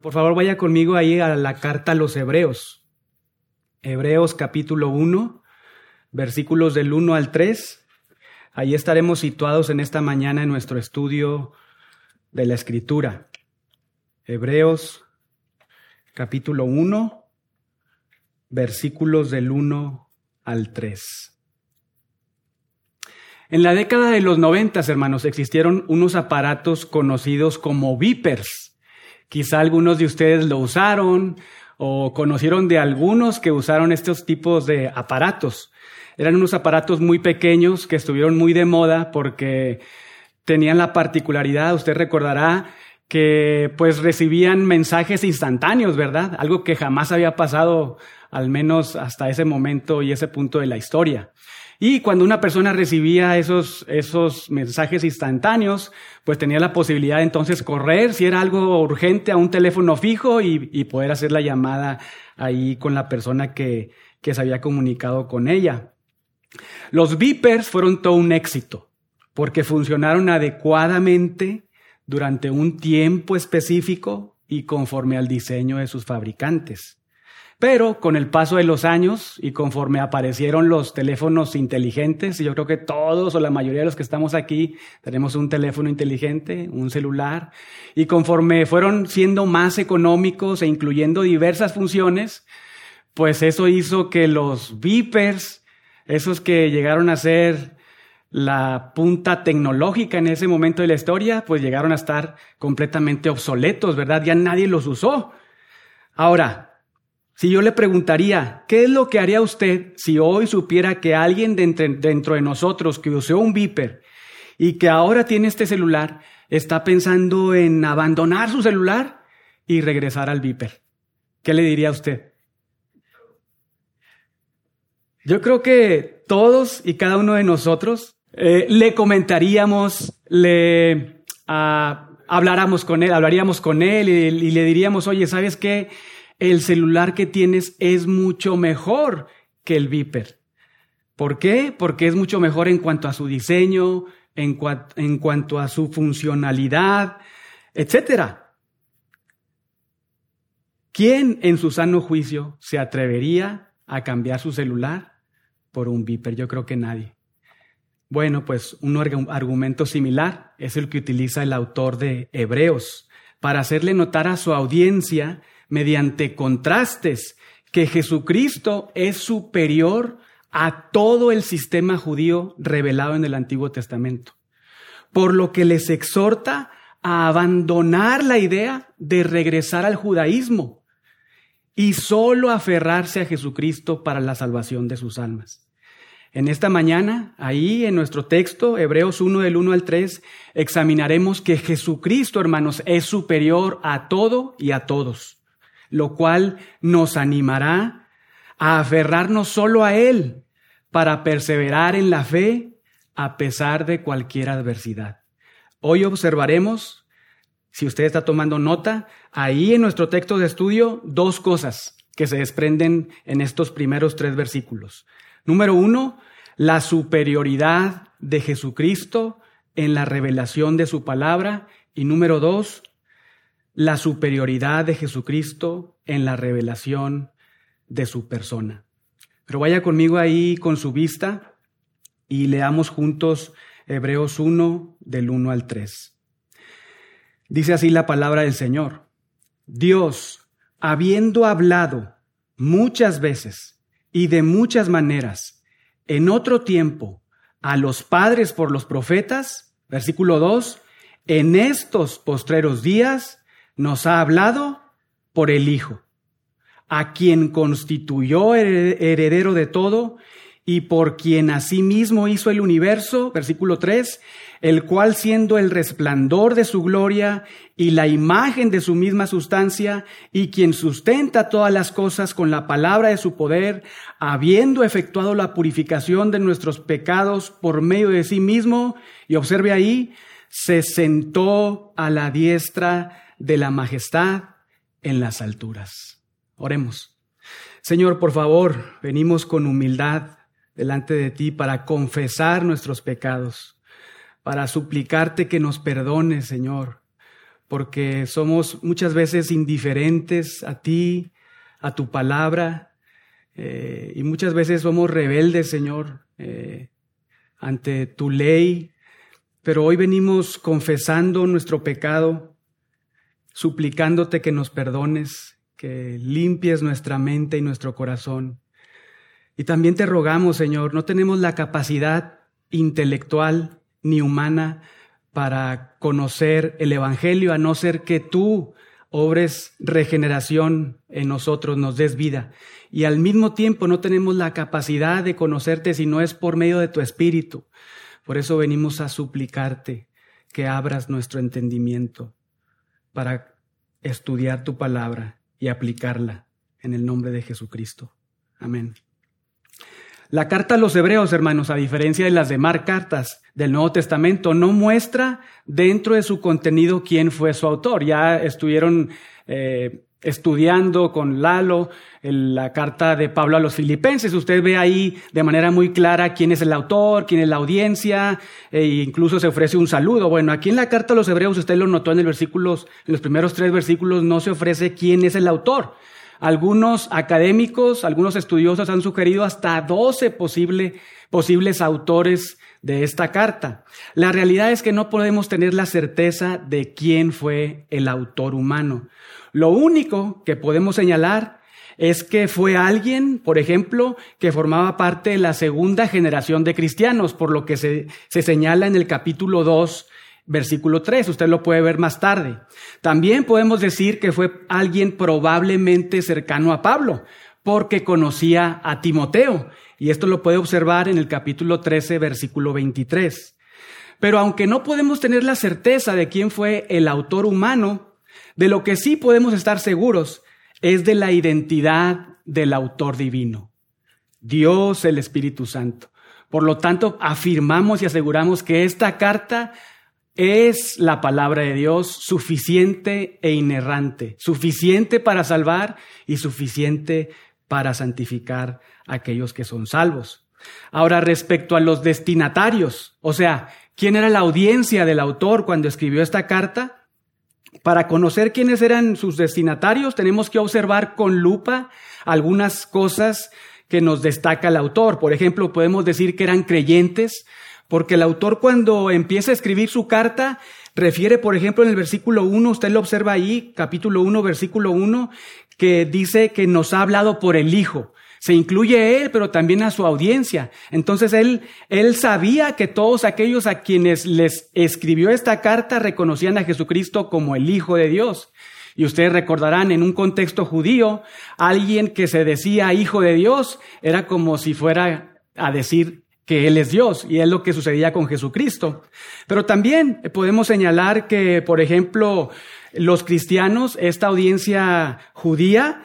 Por favor, vaya conmigo ahí a la carta a los Hebreos. Hebreos capítulo 1, versículos del 1 al 3. Ahí estaremos situados en esta mañana en nuestro estudio de la Escritura. Hebreos capítulo 1, versículos del 1 al 3. En la década de los noventas, hermanos, existieron unos aparatos conocidos como beepers Quizá algunos de ustedes lo usaron o conocieron de algunos que usaron estos tipos de aparatos. Eran unos aparatos muy pequeños que estuvieron muy de moda porque tenían la particularidad, usted recordará, que pues recibían mensajes instantáneos, ¿verdad? Algo que jamás había pasado, al menos hasta ese momento y ese punto de la historia. Y cuando una persona recibía esos, esos mensajes instantáneos, pues tenía la posibilidad de entonces correr, si era algo urgente, a un teléfono fijo y, poder hacer la llamada ahí con la persona que, que se había comunicado con ella. Los beepers fueron todo un éxito porque funcionaron adecuadamente durante un tiempo específico y conforme al diseño de sus fabricantes. Pero con el paso de los años y conforme aparecieron los teléfonos inteligentes, y yo creo que todos o la mayoría de los que estamos aquí tenemos un teléfono inteligente, un celular, y conforme fueron siendo más económicos e incluyendo diversas funciones, pues eso hizo que los beepers, esos que llegaron a ser la punta tecnológica en ese momento de la historia, pues llegaron a estar completamente obsoletos, ¿verdad? Ya nadie los usó. Ahora, si yo le preguntaría, ¿qué es lo que haría usted si hoy supiera que alguien dentro de nosotros que usó un Viper y que ahora tiene este celular está pensando en abandonar su celular y regresar al Viper? ¿Qué le diría a usted? Yo creo que todos y cada uno de nosotros eh, le comentaríamos, le ah, habláramos con él, hablaríamos con él y, y le diríamos, oye, ¿sabes qué? El celular que tienes es mucho mejor que el Viper. ¿Por qué? Porque es mucho mejor en cuanto a su diseño, en, cuanto a su funcionalidad, etc. ¿Quién en su sano juicio se atrevería a cambiar su celular por un Viper? Yo creo que nadie. Bueno, pues un argumento similar es el que utiliza el autor de Hebreos para hacerle notar a su audiencia mediante contrastes que Jesucristo es superior a todo el sistema judío revelado en el Antiguo Testamento. Por lo que les exhorta a abandonar la idea de regresar al judaísmo y solo aferrarse a Jesucristo para la salvación de sus almas. En esta mañana, ahí en nuestro texto, Hebreos 1 del 1 al 3, examinaremos que Jesucristo, hermanos, es superior a todo y a todos lo cual nos animará a aferrarnos solo a Él para perseverar en la fe a pesar de cualquier adversidad. Hoy observaremos, si usted está tomando nota, ahí en nuestro texto de estudio, dos cosas que se desprenden en estos primeros tres versículos. Número uno, la superioridad de Jesucristo en la revelación de su palabra. Y número dos, la superioridad de Jesucristo en la revelación de su persona. Pero vaya conmigo ahí con su vista y leamos juntos Hebreos 1 del 1 al 3. Dice así la palabra del Señor. Dios, habiendo hablado muchas veces y de muchas maneras en otro tiempo a los padres por los profetas, versículo 2, en estos postreros días nos ha hablado por el Hijo, a quien constituyó heredero de todo y por quien asimismo hizo el universo, versículo 3, el cual siendo el resplandor de su gloria y la imagen de su misma sustancia, y quien sustenta todas las cosas con la palabra de su poder, habiendo efectuado la purificación de nuestros pecados por medio de sí mismo, y observe ahí, se sentó a la diestra de la majestad en las alturas. Oremos. Señor, por favor, venimos con humildad delante de ti para confesar nuestros pecados, para suplicarte que nos perdones, Señor, porque somos muchas veces indiferentes a ti, a tu palabra, eh, y muchas veces somos rebeldes, Señor, eh, ante tu ley, pero hoy venimos confesando nuestro pecado, suplicándote que nos perdones, que limpies nuestra mente y nuestro corazón. Y también te rogamos, Señor, no tenemos la capacidad intelectual ni humana para conocer el Evangelio, a no ser que tú obres regeneración en nosotros, nos des vida. Y al mismo tiempo no tenemos la capacidad de conocerte si no es por medio de tu Espíritu. Por eso venimos a suplicarte que abras nuestro entendimiento para estudiar tu palabra y aplicarla en el nombre de Jesucristo. Amén. La carta a los hebreos, hermanos, a diferencia de las demás cartas del Nuevo Testamento, no muestra dentro de su contenido quién fue su autor. Ya estuvieron eh, estudiando con Lalo la carta de Pablo a los filipenses. Usted ve ahí de manera muy clara quién es el autor, quién es la audiencia, e incluso se ofrece un saludo. Bueno, aquí en la carta a los hebreos, usted lo notó en, el versículos, en los primeros tres versículos, no se ofrece quién es el autor. Algunos académicos, algunos estudiosos han sugerido hasta 12 posibles autores de esta carta. La realidad es que no podemos tener la certeza de quién fue el autor humano. Lo único que podemos señalar es que fue alguien, por ejemplo, que formaba parte de la segunda generación de cristianos, por lo que se, se señala en el capítulo 2 versículo 3, usted lo puede ver más tarde. También podemos decir que fue alguien probablemente cercano a Pablo, porque conocía a Timoteo, y esto lo puede observar en el capítulo 13, versículo 23. Pero aunque no podemos tener la certeza de quién fue el autor humano, de lo que sí podemos estar seguros es de la identidad del autor divino, Dios el Espíritu Santo. Por lo tanto, afirmamos y aseguramos que esta carta es la palabra de Dios suficiente e inerrante, suficiente para salvar y suficiente para santificar a aquellos que son salvos. Ahora, respecto a los destinatarios, o sea, ¿quién era la audiencia del autor cuando escribió esta carta? Para conocer quiénes eran sus destinatarios, tenemos que observar con lupa algunas cosas que nos destaca el autor. Por ejemplo, podemos decir que eran creyentes, porque el autor cuando empieza a escribir su carta, refiere, por ejemplo, en el versículo 1, usted lo observa ahí, capítulo 1, versículo 1, que dice que nos ha hablado por el Hijo. Se incluye él, pero también a su audiencia. Entonces él, él sabía que todos aquellos a quienes les escribió esta carta reconocían a Jesucristo como el Hijo de Dios. Y ustedes recordarán, en un contexto judío, alguien que se decía Hijo de Dios era como si fuera a decir que Él es Dios y es lo que sucedía con Jesucristo. Pero también podemos señalar que, por ejemplo, los cristianos, esta audiencia judía,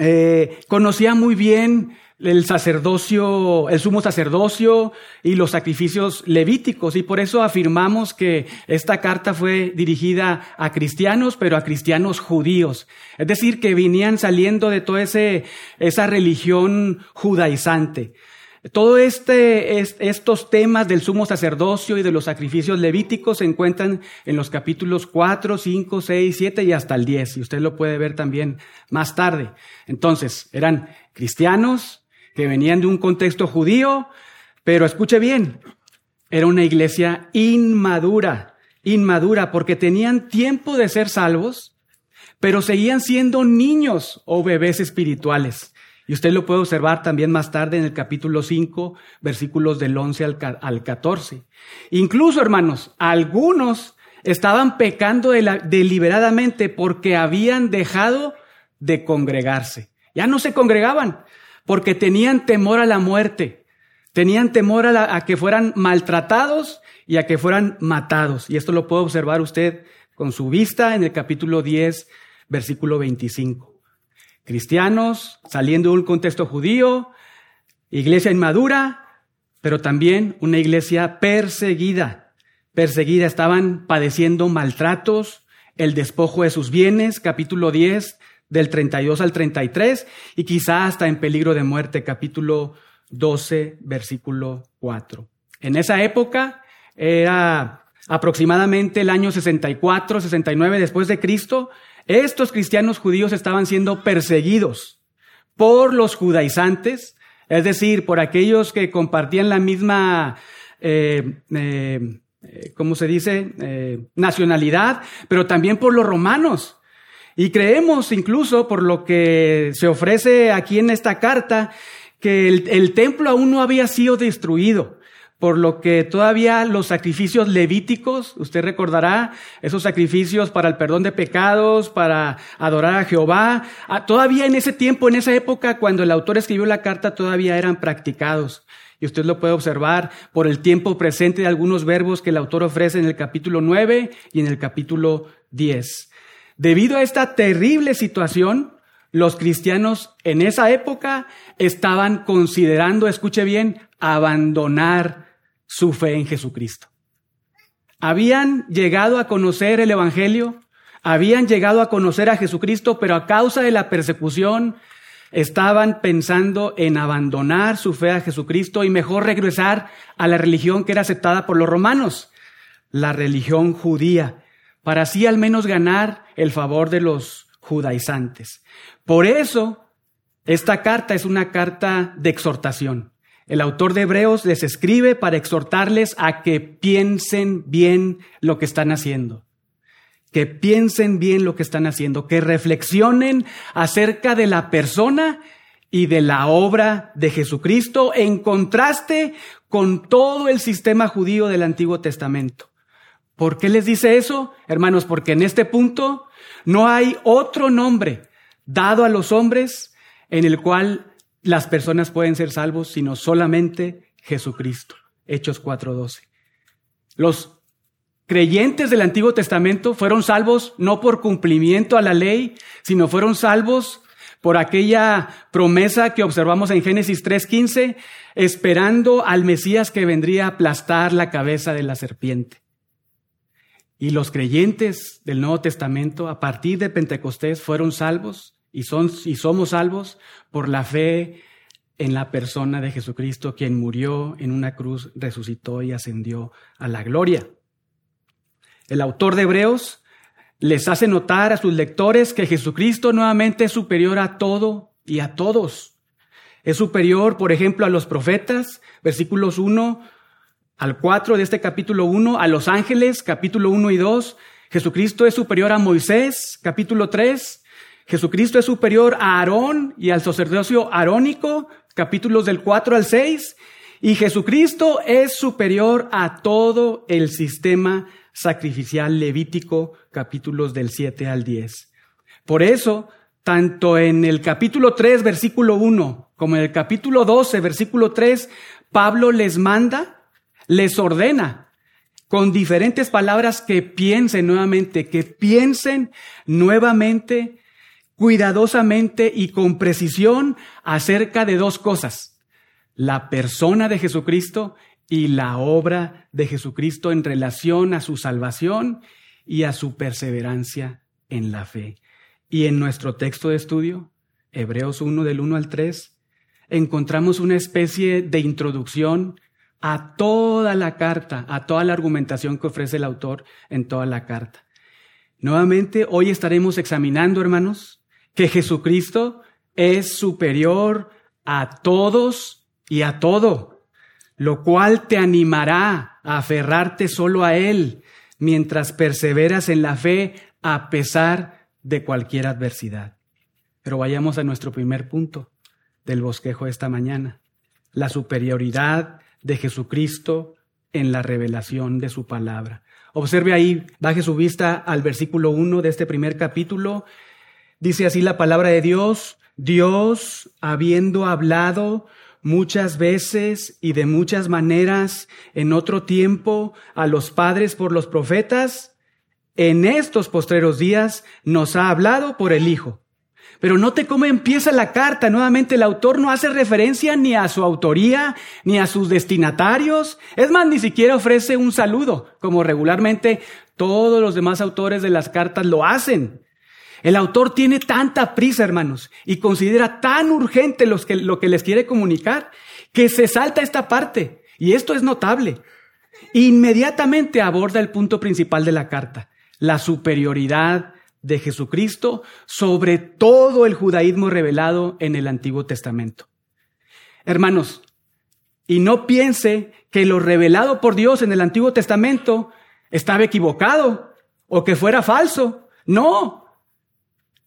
eh, conocía muy bien el sacerdocio, el sumo sacerdocio y los sacrificios levíticos. Y por eso afirmamos que esta carta fue dirigida a cristianos, pero a cristianos judíos. Es decir, que venían saliendo de toda esa religión judaizante. Todo este, estos temas del sumo sacerdocio y de los sacrificios levíticos se encuentran en los capítulos 4, 5, 6, 7 y hasta el 10. Y usted lo puede ver también más tarde. Entonces, eran cristianos que venían de un contexto judío, pero escuche bien, era una iglesia inmadura, inmadura, porque tenían tiempo de ser salvos, pero seguían siendo niños o bebés espirituales. Y usted lo puede observar también más tarde en el capítulo 5, versículos del 11 al 14. Incluso, hermanos, algunos estaban pecando deliberadamente porque habían dejado de congregarse. Ya no se congregaban porque tenían temor a la muerte, tenían temor a, a que fueran maltratados y a que fueran matados. Y esto lo puede observar usted con su vista en el capítulo 10, versículo 25 cristianos, saliendo de un contexto judío, iglesia inmadura, pero también una iglesia perseguida. Perseguida, estaban padeciendo maltratos, el despojo de sus bienes, capítulo 10, del 32 al 33, y quizá hasta en peligro de muerte, capítulo 12, versículo 4. En esa época era aproximadamente el año 64, 69 después de Cristo, estos cristianos judíos estaban siendo perseguidos por los judaizantes, es decir, por aquellos que compartían la misma, eh, eh, eh ¿cómo se dice?, eh, nacionalidad, pero también por los romanos. Y creemos incluso por lo que se ofrece aquí en esta carta, que el, templo aún no había sido destruido por lo que todavía los sacrificios levíticos, usted recordará, esos sacrificios para el perdón de pecados, para adorar a Jehová, todavía en ese tiempo, en esa época, cuando el autor escribió la carta, todavía eran practicados. Y usted lo puede observar por el tiempo presente de algunos verbos que el autor ofrece en el capítulo 9 y en el capítulo 10. Debido a esta terrible situación, los cristianos en esa época estaban considerando, escuche bien, abandonar su fe en Jesucristo. Habían llegado a conocer el Evangelio, habían llegado a conocer a Jesucristo, pero a causa de la persecución estaban pensando en abandonar su fe a Jesucristo y mejor regresar a la religión que era aceptada por los romanos, la religión judía, para así al menos ganar el favor de los judaizantes. Por eso, esta carta es una carta de exhortación. El autor de Hebreos les escribe para exhortarles a que piensen bien lo que están haciendo. Que piensen bien lo que están haciendo, que reflexionen acerca de la persona y de la obra de Jesucristo en contraste con todo el sistema judío del Antiguo Testamento. ¿Por qué les dice eso? Hermanos, porque en este punto no hay otro nombre dado a los hombres en el cual las personas pueden ser salvos, sino solamente Jesucristo. Hechos 4:12. Los creyentes del Antiguo Testamento fueron salvos no por cumplimiento a la ley, sino fueron salvos por aquella promesa que observamos en Génesis 3:15, esperando al Mesías que vendría a aplastar la cabeza de la serpiente. Y los creyentes del Nuevo Testamento, a partir de Pentecostés, fueron salvos y, son, y somos salvos por la fe en la persona de Jesucristo, quien murió en una cruz, resucitó y ascendió a la gloria. El autor de Hebreos les hace notar a sus lectores que Jesucristo nuevamente es superior a todo y a todos. Es superior, por ejemplo, a los profetas, versículos 1 al 4 de este capítulo 1, a los ángeles, capítulo 1 y 2. Jesucristo es superior a Moisés, capítulo 3. Jesucristo es superior a Aarón y al sacerdocio arónico, capítulos del 4 al 6. Y Jesucristo es superior a todo el sistema sacrificial levítico, capítulos del 7 al 10. Por eso, tanto en el capítulo 3, versículo 1, como en el capítulo 12, versículo 3, Pablo les manda les ordena con diferentes palabras que piensen nuevamente, que piensen nuevamente, cuidadosamente y con precisión acerca de dos cosas, la persona de Jesucristo y la obra de Jesucristo en relación a su salvación y a su perseverancia en la fe. Y en nuestro texto de estudio, Hebreos 1 del 1 al 3, encontramos una especie de introducción a toda la carta, a toda la argumentación que ofrece el autor en toda la carta. Nuevamente, hoy estaremos examinando, hermanos, que Jesucristo es superior a todos y a todo, lo cual te animará a aferrarte solo a Él mientras perseveras en la fe a pesar de cualquier adversidad. Pero vayamos a nuestro primer punto del bosquejo de esta mañana, la superioridad de Jesucristo en la revelación de su palabra. Observe ahí, baje su vista al versículo 1 de este primer capítulo. Dice así la palabra de Dios, Dios, habiendo hablado muchas veces y de muchas maneras en otro tiempo a los padres por los profetas, en estos postreros días nos ha hablado por el Hijo pero note cómo empieza la carta. Nuevamente el autor no hace referencia ni a su autoría, ni a sus destinatarios. Es más, ni siquiera ofrece un saludo, como regularmente todos los demás autores de las cartas lo hacen. El autor tiene tanta prisa, hermanos, y considera tan urgente lo que les quiere comunicar, que se salta esta parte. Y esto es notable. inmediatamente aborda el punto principal de la carta, la superioridad de Jesucristo sobre todo el judaísmo revelado en el Antiguo Testamento. Hermanos, y no piense que lo revelado por Dios en el Antiguo Testamento estaba equivocado o que fuera falso. No,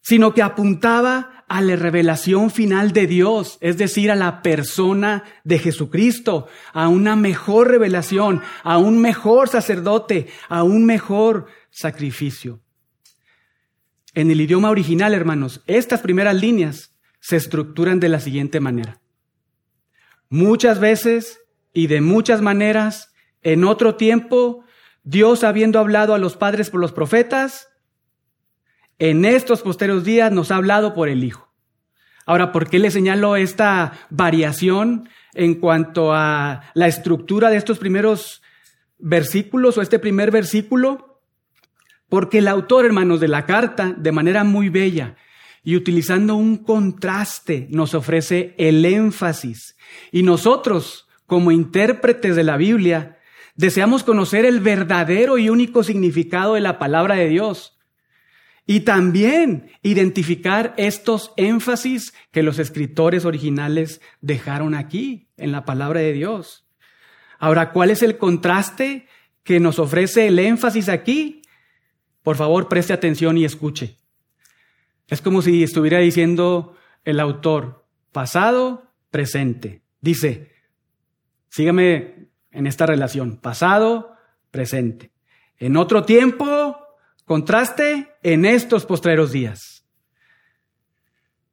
sino que apuntaba a la revelación final de Dios, es decir, a la persona de Jesucristo, a una mejor revelación, a un mejor sacerdote, a un mejor sacrificio. En el idioma original, hermanos, estas primeras líneas se estructuran de la siguiente manera. Muchas veces y de muchas maneras, en otro tiempo, Dios habiendo hablado a los padres por los profetas, en estos posteriores días nos ha hablado por el Hijo. Ahora, ¿por qué le señalo esta variación en cuanto a la estructura de estos primeros versículos o este primer versículo? Porque el autor, hermanos, de la carta, de manera muy bella y utilizando un contraste, nos ofrece el énfasis. Y nosotros, como intérpretes de la Biblia, deseamos conocer el verdadero y único significado de la palabra de Dios. Y también identificar estos énfasis que los escritores originales dejaron aquí en la palabra de Dios. Ahora, ¿cuál es el contraste que nos ofrece el énfasis aquí? Por favor, preste atención y escuche. Es como si estuviera diciendo el autor, pasado, presente. Dice, sígame en esta relación, pasado, presente. En otro tiempo, Contraste en estos postreros días.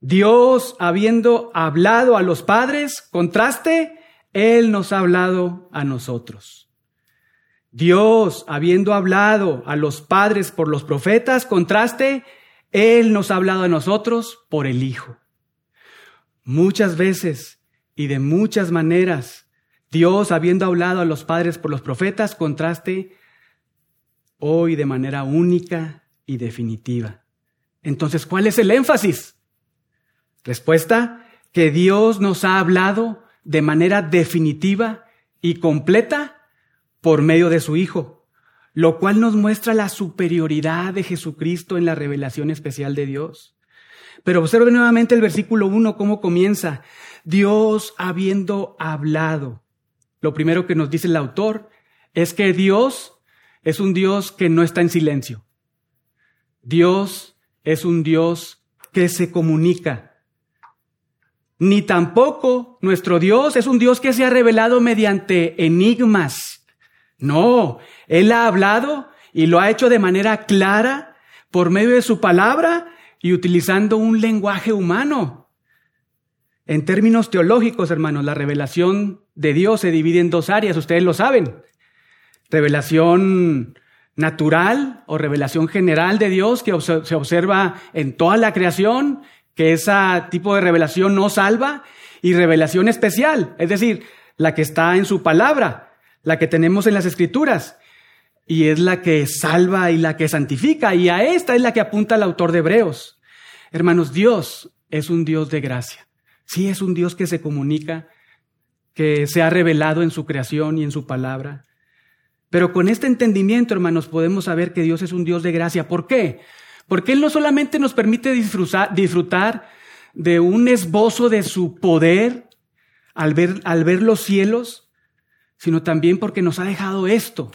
Dios habiendo hablado a los padres, contraste, Él nos ha hablado a nosotros. Dios habiendo hablado a los padres por los profetas, contraste, Él nos ha hablado a nosotros por el Hijo. Muchas veces y de muchas maneras, Dios habiendo hablado a los padres por los profetas, contraste, hoy de manera única y definitiva. Entonces, ¿cuál es el énfasis? Respuesta, que Dios nos ha hablado de manera definitiva y completa por medio de su Hijo, lo cual nos muestra la superioridad de Jesucristo en la revelación especial de Dios. Pero observe nuevamente el versículo 1, cómo comienza. Dios habiendo hablado. Lo primero que nos dice el autor es que Dios es un Dios que no está en silencio. Dios es un Dios que se comunica. Ni tampoco nuestro Dios es un Dios que se ha revelado mediante enigmas. No, Él ha hablado y lo ha hecho de manera clara por medio de su palabra y utilizando un lenguaje humano. En términos teológicos, hermanos, la revelación de Dios se divide en dos áreas, ustedes lo saben revelación natural o revelación general de Dios que se observa en toda la creación, que ese tipo de revelación no salva, y revelación especial, es decir, la que está en su palabra, la que tenemos en las escrituras, y es la que salva y la que santifica, y a esta es la que apunta el autor de Hebreos. Hermanos, Dios es un Dios de gracia. Sí es un Dios que se comunica, que se ha revelado en su creación y en su palabra. Pero con este entendimiento, hermanos, podemos saber que Dios es un Dios de gracia. ¿Por qué? Porque Él no solamente nos permite disfrutar, de un esbozo de su poder al ver, al ver los cielos, sino también porque nos ha dejado esto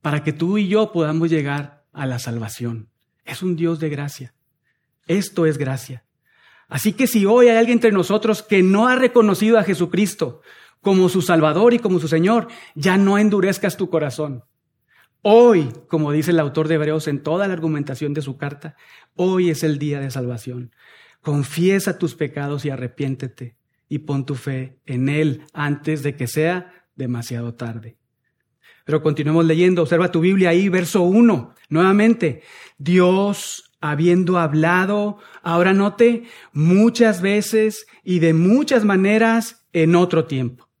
para que tú y yo podamos llegar a la salvación. Es un Dios de gracia. Esto es gracia. Así que si hoy hay alguien entre nosotros que no ha reconocido a Jesucristo como su Salvador y como su Señor, ya no endurezcas tu corazón. Hoy, como dice el autor de Hebreos en toda la argumentación de su carta, hoy es el día de salvación. Confiesa tus pecados y arrepiéntete y pon tu fe en Él antes de que sea demasiado tarde. Pero continuemos leyendo, observa tu Biblia ahí, verso 1, nuevamente, Dios habiendo hablado, ahora note, muchas veces y de muchas maneras en otro tiempo.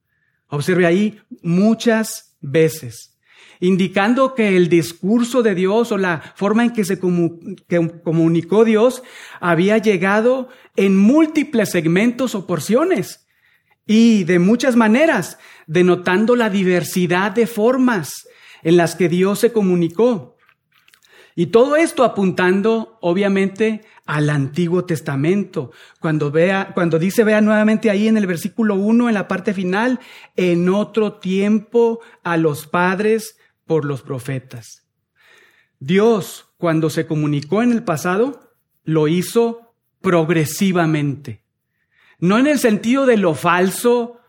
Observe ahí muchas veces, indicando que el discurso de Dios o la forma en que se comunicó Dios había llegado en múltiples segmentos o porciones y de muchas maneras, denotando la diversidad de formas en las que Dios se comunicó. Y todo esto apuntando, obviamente, al Antiguo Testamento. Cuando vea, cuando dice, vea nuevamente ahí en el versículo 1, en la parte final, en otro tiempo a los padres por los profetas. Dios, cuando se comunicó en el pasado, lo hizo progresivamente. No en el sentido de lo falso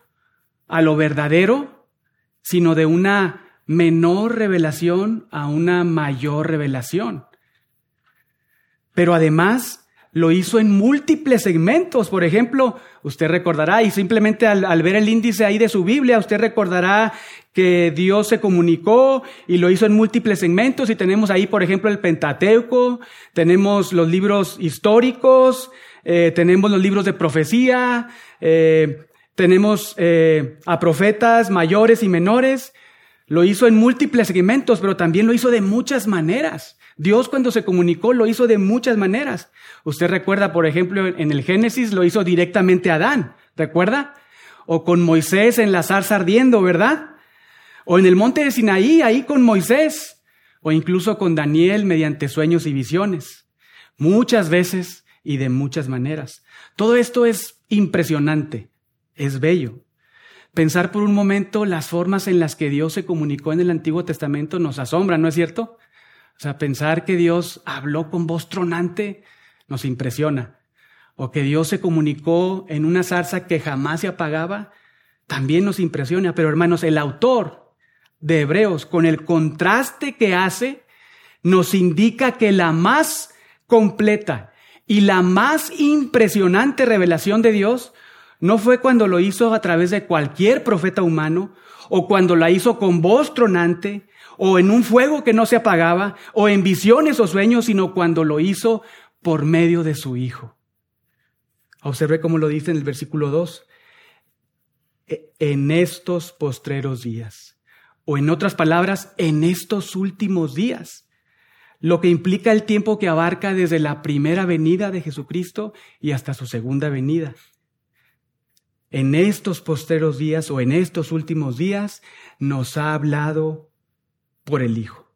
a lo verdadero, sino de una menor revelación a una mayor revelación. Pero además lo hizo en múltiples segmentos. Por ejemplo, usted recordará, y simplemente al, ver el índice ahí de su Biblia, usted recordará que Dios se comunicó y lo hizo en múltiples segmentos. Y tenemos ahí, por ejemplo, el Pentateuco, tenemos los libros históricos, eh, tenemos los libros de profecía, eh, tenemos eh, a profetas mayores y menores. Lo hizo en múltiples segmentos, pero también lo hizo de muchas maneras. Dios cuando se comunicó lo hizo de muchas maneras. Usted recuerda, por ejemplo, en el Génesis lo hizo directamente a Adán, ¿recuerda? O con Moisés en la zarza ardiendo, ¿verdad? O en el monte de Sinaí, ahí con Moisés. O incluso con Daniel mediante sueños y visiones. Muchas veces y de muchas maneras. Todo esto es impresionante, es bello. Pensar por un momento las formas en las que Dios se comunicó en el Antiguo Testamento nos asombra, ¿no es cierto? O sea, pensar que Dios habló con voz tronante nos impresiona. O que Dios se comunicó en una zarza que jamás se apagaba, también nos impresiona. Pero hermanos, el autor de Hebreos, con el contraste que hace, nos indica que la más completa y la más impresionante revelación de Dios no fue cuando lo hizo a través de cualquier profeta humano o cuando la hizo con voz tronante o en un fuego que no se apagaba, o en visiones o sueños, sino cuando lo hizo por medio de su Hijo. Observe cómo lo dice en el versículo 2. E, en estos postreros días, o en otras palabras, en estos últimos días, lo que implica el tiempo que abarca desde la primera venida de Jesucristo y hasta su segunda venida. En estos postreros días o en estos últimos días nos ha hablado por el Hijo.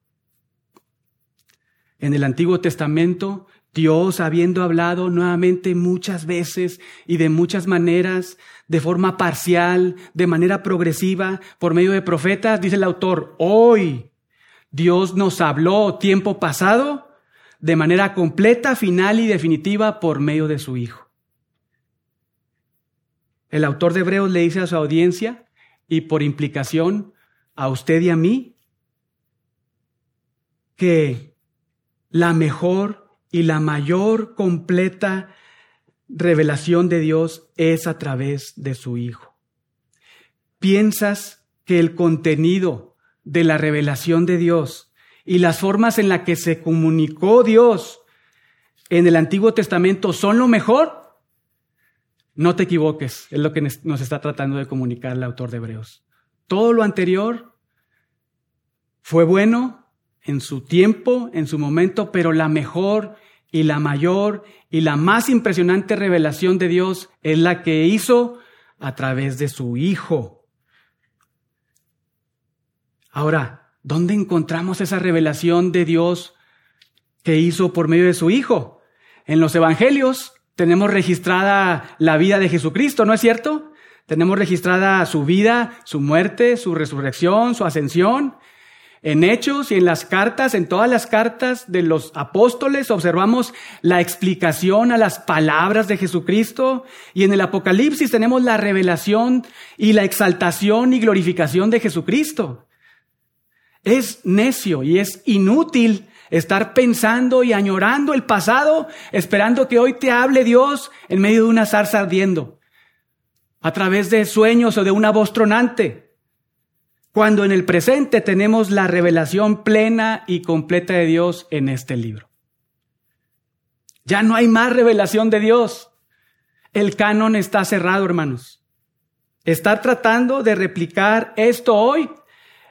En el Antiguo Testamento, Dios, habiendo hablado nuevamente muchas veces y de muchas maneras, de forma parcial, de manera progresiva, por medio de profetas, dice el autor, hoy Dios nos habló tiempo pasado de manera completa, final y definitiva por medio de su Hijo. El autor de Hebreos le dice a su audiencia y por implicación a usted y a mí que la mejor y la mayor completa revelación de Dios es a través de su Hijo. ¿Piensas que el contenido de la revelación de Dios y las formas en las que se comunicó Dios en el Antiguo Testamento son lo mejor? No te equivoques, es lo que nos está tratando de comunicar el autor de Hebreos. Todo lo anterior fue bueno, en su tiempo, en su momento, pero la mejor y la mayor y la más impresionante revelación de Dios es la que hizo a través de su Hijo. Ahora, ¿dónde encontramos esa revelación de Dios que hizo por medio de su Hijo? En los Evangelios tenemos registrada la vida de Jesucristo, ¿no es cierto? Tenemos registrada su vida, su muerte, su resurrección, su ascensión. En Hechos y en las cartas, en todas las cartas de los apóstoles, observamos la explicación a las palabras de Jesucristo y en el Apocalipsis tenemos la revelación y la exaltación y glorificación de Jesucristo. Es necio y es inútil estar pensando y añorando el pasado, esperando que hoy te hable Dios en medio de una zarza ardiendo, a través de sueños o de una voz tronante cuando en el presente tenemos la revelación plena y completa de Dios en este libro. Ya no hay más revelación de Dios. El canon está cerrado, hermanos. Estar tratando de replicar esto hoy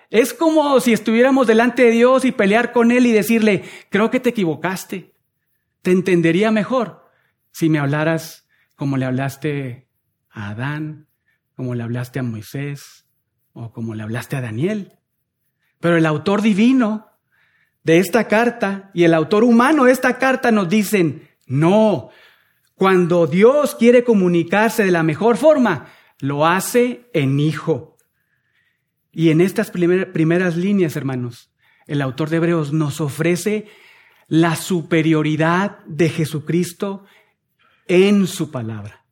es como si estuviéramos delante de Dios y pelear con Él y decirle, creo que te equivocaste. Te entendería mejor si me hablaras como le hablaste a Adán, como le hablaste a Moisés o como le hablaste a Daniel. Pero el autor divino de esta carta y el autor humano de esta carta nos dicen, no, cuando Dios quiere comunicarse de la mejor forma, lo hace en hijo. Y en estas primeras líneas, hermanos, el autor de Hebreos nos ofrece la superioridad de Jesucristo en su palabra,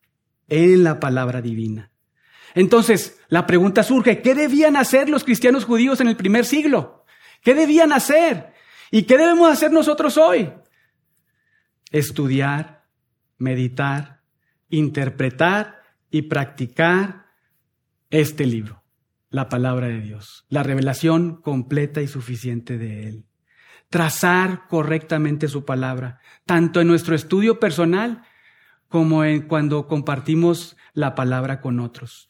en la palabra divina. Entonces, la pregunta surge, ¿qué debían hacer los cristianos judíos en el primer siglo? ¿Qué debían hacer? ¿Y qué debemos hacer nosotros hoy? Estudiar, meditar, interpretar y practicar este libro, la palabra de Dios, la revelación completa y suficiente de Él. Trazar correctamente su palabra, tanto en nuestro estudio personal como en cuando compartimos la palabra con otros.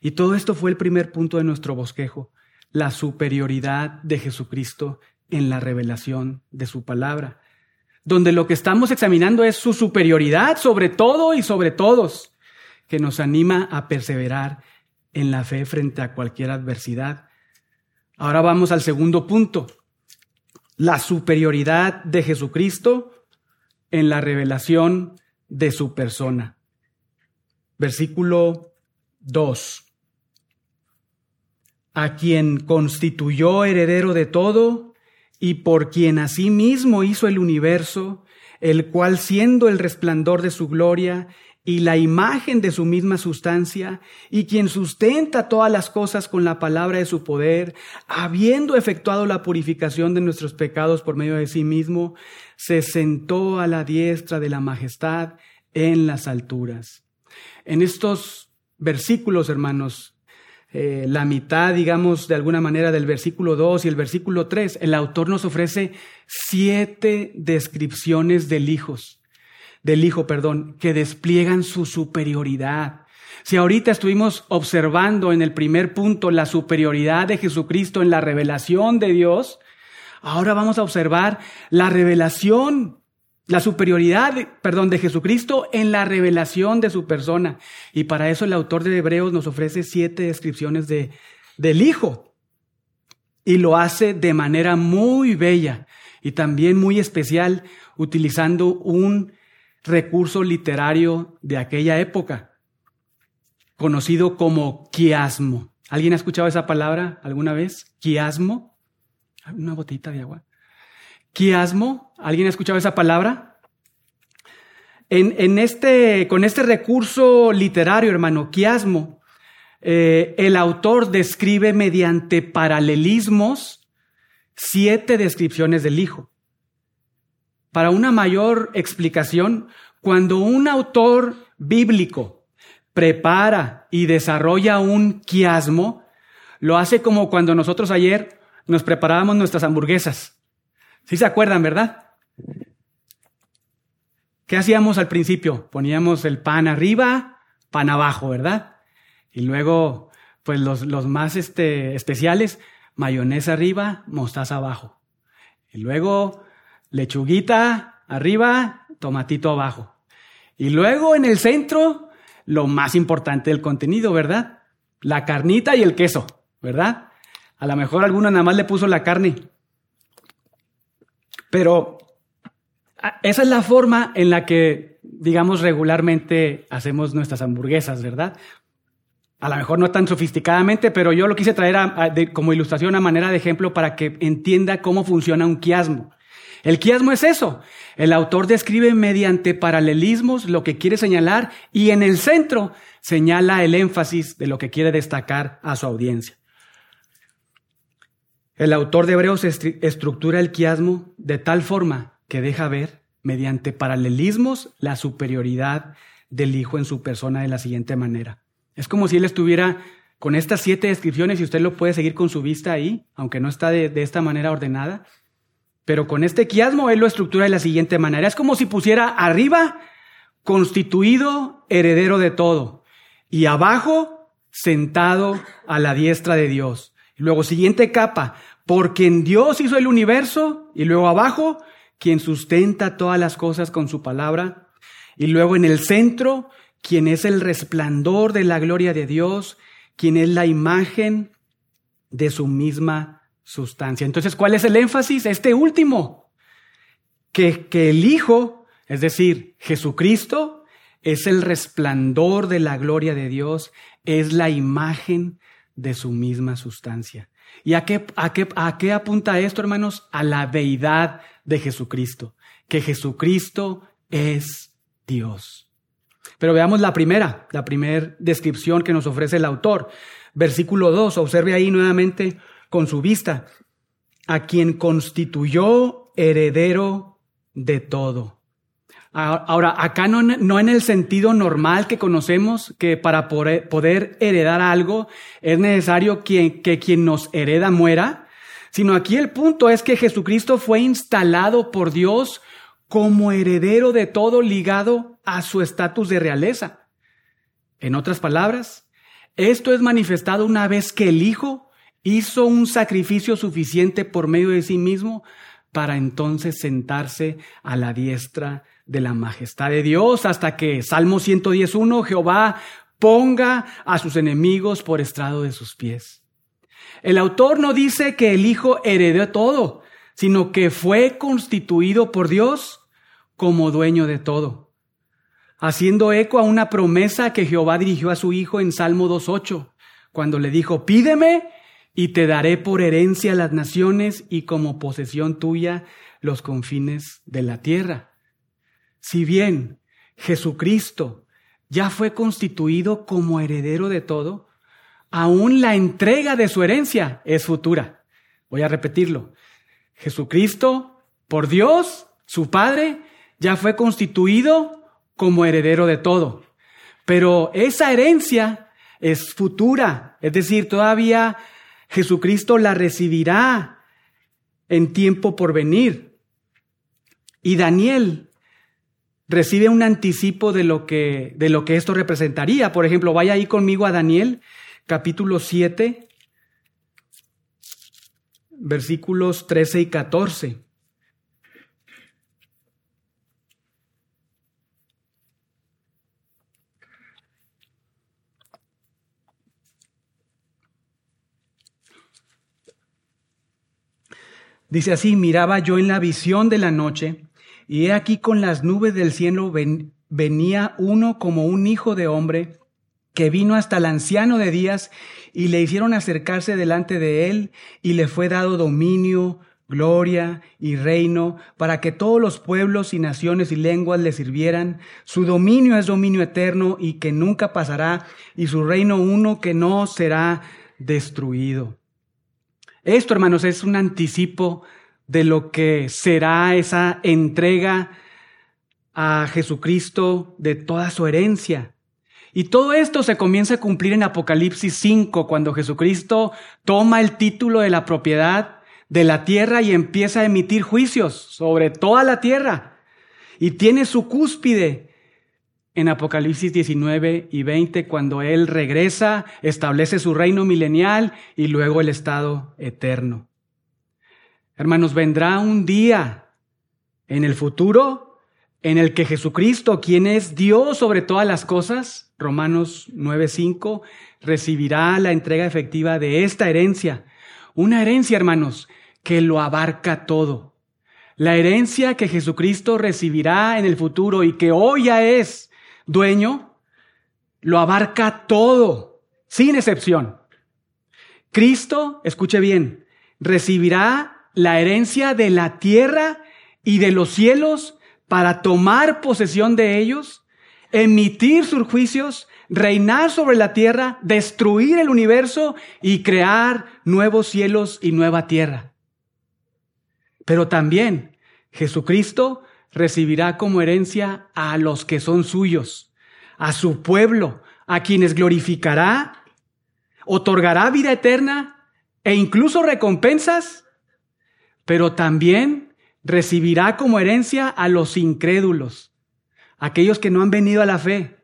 Y todo esto fue el primer punto de nuestro bosquejo, la superioridad de Jesucristo en la revelación de su palabra, donde lo que estamos examinando es su superioridad sobre todo y sobre todos, que nos anima a perseverar en la fe frente a cualquier adversidad. Ahora vamos al segundo punto, la superioridad de Jesucristo en la revelación de su persona. Versículo 2 a quien constituyó heredero de todo y por quien asimismo hizo el universo, el cual siendo el resplandor de su gloria y la imagen de su misma sustancia, y quien sustenta todas las cosas con la palabra de su poder, habiendo efectuado la purificación de nuestros pecados por medio de sí mismo, se sentó a la diestra de la majestad en las alturas. En estos versículos, hermanos, eh, la mitad, digamos, de alguna manera del versículo 2 y el versículo 3, el autor nos ofrece siete descripciones del Hijo, del Hijo, perdón, que despliegan su superioridad. Si ahorita estuvimos observando en el primer punto la superioridad de Jesucristo en la revelación de Dios, ahora vamos a observar la revelación la superioridad, perdón, de Jesucristo en la revelación de su persona. Y para eso el autor de Hebreos nos ofrece siete descripciones de, del Hijo. Y lo hace de manera muy bella y también muy especial, utilizando un recurso literario de aquella época, conocido como quiasmo. ¿Alguien ha escuchado esa palabra alguna vez? Quiasmo. Una botita de agua. Quiasmo, ¿alguien ha escuchado esa palabra? En, este, con este recurso literario, hermano, quiasmo, eh, el autor describe mediante paralelismos siete descripciones del Hijo. Para una mayor explicación, cuando un autor bíblico prepara y desarrolla un quiasmo, lo hace como cuando nosotros ayer nos preparábamos nuestras hamburguesas. ¿Sí se acuerdan, verdad? ¿Qué hacíamos al principio? Poníamos el pan arriba, pan abajo, ¿verdad? Y luego, pues los, más este, especiales, mayonesa arriba, mostaza abajo. Y luego, lechuguita arriba, tomatito abajo. Y luego en el centro, lo más importante del contenido, ¿verdad? La carnita y el queso, ¿verdad? A lo mejor alguno nada más le puso la carne pero esa es la forma en la que, digamos, regularmente hacemos nuestras hamburguesas, ¿verdad? A lo mejor no tan sofisticadamente, pero yo lo quise traer como ilustración a manera de ejemplo para que entienda cómo funciona un quiasmo. El quiasmo es eso. El autor describe mediante paralelismos lo que quiere señalar y en el centro señala el énfasis de lo que quiere destacar a su audiencia. El autor de Hebreos estructura el quiasmo de tal forma que deja ver, mediante paralelismos, la superioridad del Hijo en su persona de la siguiente manera. Es como si él estuviera con estas siete descripciones y usted lo puede seguir con su vista ahí, aunque no está de, de esta manera ordenada. Pero con este quiasmo él lo estructura de la siguiente manera. Es como si pusiera arriba constituido heredero de todo y abajo sentado a la diestra de Dios. Luego, siguiente capa, porque en Dios hizo el universo, y luego abajo, quien sustenta todas las cosas con su palabra, y luego en el centro, quien es el resplandor de la gloria de Dios, quien es la imagen de su misma sustancia. Entonces, ¿cuál es el énfasis? Este último, que, que el Hijo, es decir, Jesucristo, es el resplandor de la gloria de Dios, es la imagen de su misma sustancia. ¿Y a qué, a, qué, a qué apunta esto, hermanos? A la deidad de Jesucristo, que Jesucristo es Dios. Pero veamos la primera, la primera descripción que nos ofrece el autor. Versículo 2, observe ahí nuevamente con su vista, a quien constituyó heredero de todo. Ahora, acá no, no, en el sentido normal que conocemos, que para poder, heredar algo es necesario que, que quien nos hereda muera, sino aquí el punto es que Jesucristo fue instalado por Dios como heredero de todo ligado a su estatus de realeza. En otras palabras, esto es manifestado una vez que el Hijo hizo un sacrificio suficiente por medio de sí mismo para entonces sentarse a la diestra de la majestad de Dios hasta que Salmo 111 Jehová ponga a sus enemigos por estrado de sus pies. El autor no dice que el Hijo heredó todo, sino que fue constituido por Dios como dueño de todo, haciendo eco a una promesa que Jehová dirigió a su Hijo en Salmo 2.8, cuando le dijo, pídeme y te daré por herencia las naciones y como posesión tuya los confines de la tierra. Si bien Jesucristo ya fue constituido como heredero de todo, aún la entrega de su herencia es futura. Voy a repetirlo. Jesucristo, por Dios, su Padre, ya fue constituido como heredero de todo. Pero esa herencia es futura, es decir, todavía Jesucristo la recibirá en tiempo por venir. Y Daniel recibe un anticipo de lo que, de lo que esto representaría. Por ejemplo, vaya ahí conmigo a Daniel, capítulo 7, versículos 13 y 14. Dice así, miraba yo en la visión de la noche y he aquí con las nubes del cielo venía uno como un hijo de hombre que vino hasta el anciano de días y le hicieron acercarse delante de él y le fue dado dominio, gloria y reino para que todos los pueblos y naciones y lenguas le sirvieran. Su dominio es dominio eterno y que nunca pasará y su reino uno que no será destruido. Esto, hermanos, es un anticipo de lo que será esa entrega a Jesucristo de toda su herencia. Y todo esto se comienza a cumplir en Apocalipsis 5, cuando Jesucristo toma el título de la propiedad de la tierra y empieza a emitir juicios sobre toda la tierra. Y tiene su cúspide en Apocalipsis 19 y 20, cuando Él regresa, establece su reino milenial y luego el estado eterno. Hermanos, vendrá un día en el futuro en el que Jesucristo, quien es Dios sobre todas las cosas, Romanos 9:5, recibirá la entrega efectiva de esta herencia. Una herencia, hermanos, que lo abarca todo. La herencia que Jesucristo recibirá en el futuro y que hoy ya es dueño, lo abarca todo, sin excepción. Cristo, escuche bien, recibirá la herencia de la tierra y de los cielos para tomar posesión de ellos, emitir sus juicios, reinar sobre la tierra, destruir el universo y crear nuevos cielos y nueva tierra. Pero también Jesucristo recibirá como herencia a los que son suyos, a su pueblo, a quienes glorificará, otorgará vida eterna e incluso recompensas pero también recibirá como herencia a los incrédulos, aquellos que no han venido a la fe.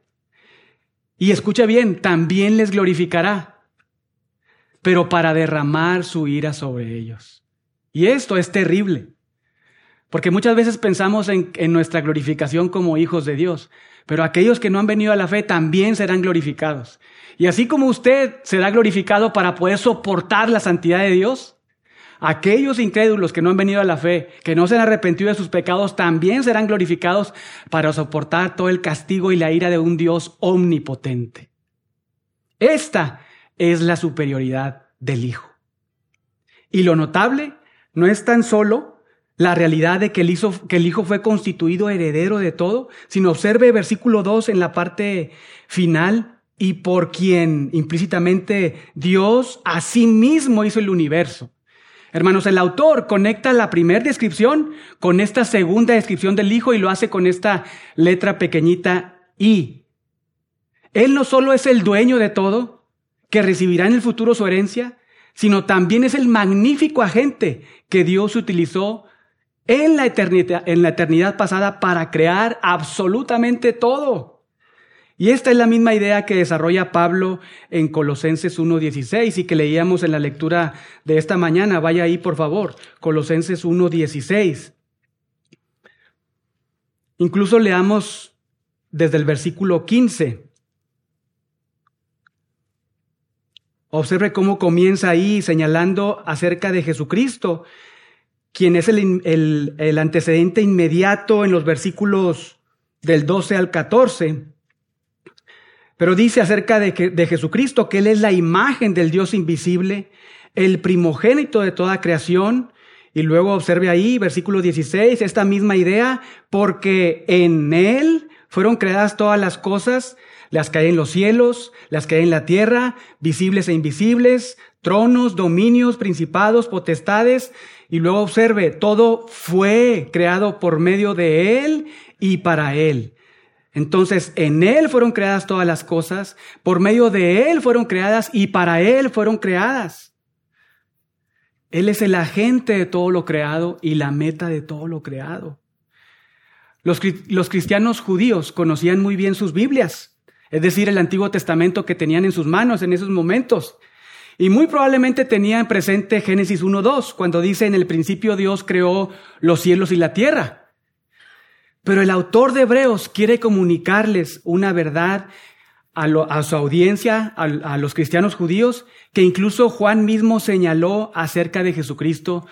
Y escucha bien, también les glorificará, pero para derramar su ira sobre ellos. Y esto es terrible, Porque muchas veces pensamos en, nuestra glorificación como hijos de Dios, pero aquellos que no han venido a la fe también serán glorificados. Y así como usted será glorificado para poder soportar la santidad de Dios, aquellos incrédulos que no han venido a la fe, que no se han arrepentido de sus pecados, también serán glorificados para soportar todo el castigo y la ira de un Dios omnipotente. Esta es la superioridad del Hijo. Y lo notable no es tan solo la realidad de que el, hijo, que el Hijo fue constituido heredero de todo, sino observe versículo 2 en la parte final, y por quien implícitamente Dios a sí mismo hizo el universo. Hermanos, el autor conecta la primera descripción con esta segunda descripción del Hijo y lo hace con esta letra pequeñita I. Él no solo es el dueño de todo, que recibirá en el futuro su herencia, sino también es el magnífico agente que Dios utilizó en la eternidad, en la eternidad pasada para crear absolutamente todo. Y esta es la misma idea que desarrolla Pablo en Colosenses 1.16 y que leíamos en la lectura de esta mañana. Vaya ahí, por favor, Colosenses 1.16. Incluso leamos desde el versículo 15. Observe cómo comienza ahí señalando acerca de Jesucristo, quien es el, el, antecedente inmediato en los versículos del 12 al 14. Pero dice acerca de, que, de Jesucristo que Él es la imagen del Dios invisible, el primogénito de toda creación. Y luego observe ahí, versículo 16, esta misma idea, porque en Él fueron creadas todas las cosas, las que hay en los cielos, las que hay en la tierra, visibles e invisibles, tronos, dominios, principados, potestades. Y luego observe, todo fue creado por medio de Él y para Él. Entonces, en Él fueron creadas todas las cosas, por medio de Él fueron creadas y para Él fueron creadas. Él es el agente de todo lo creado y la meta de todo lo creado. Los, los, cristianos judíos conocían muy bien sus Biblias, es decir, el Antiguo Testamento que tenían en sus manos en esos momentos. Y muy probablemente tenían presente Génesis 1.2, cuando dice, en el principio Dios creó los cielos y la tierra. Pero el autor de Hebreos quiere comunicarles una verdad a, su audiencia, a, a los cristianos judíos, que incluso Juan mismo señaló acerca de Jesucristo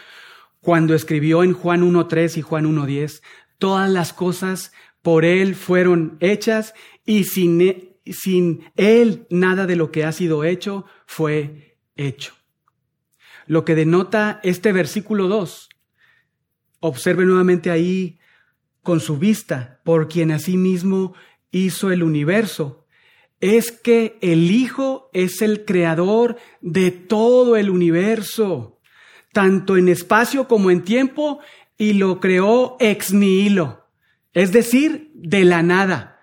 cuando escribió en Juan 1.3 y Juan 1.10, todas las cosas por Él fueron hechas y sin, e, sin Él nada de lo que ha sido hecho fue hecho. Lo que denota este versículo 2. Observe nuevamente ahí con su vista, por quien asimismo hizo el universo, es que el Hijo es el creador de todo el universo, tanto en espacio como en tiempo, y lo creó ex nihilo, es decir, de la nada.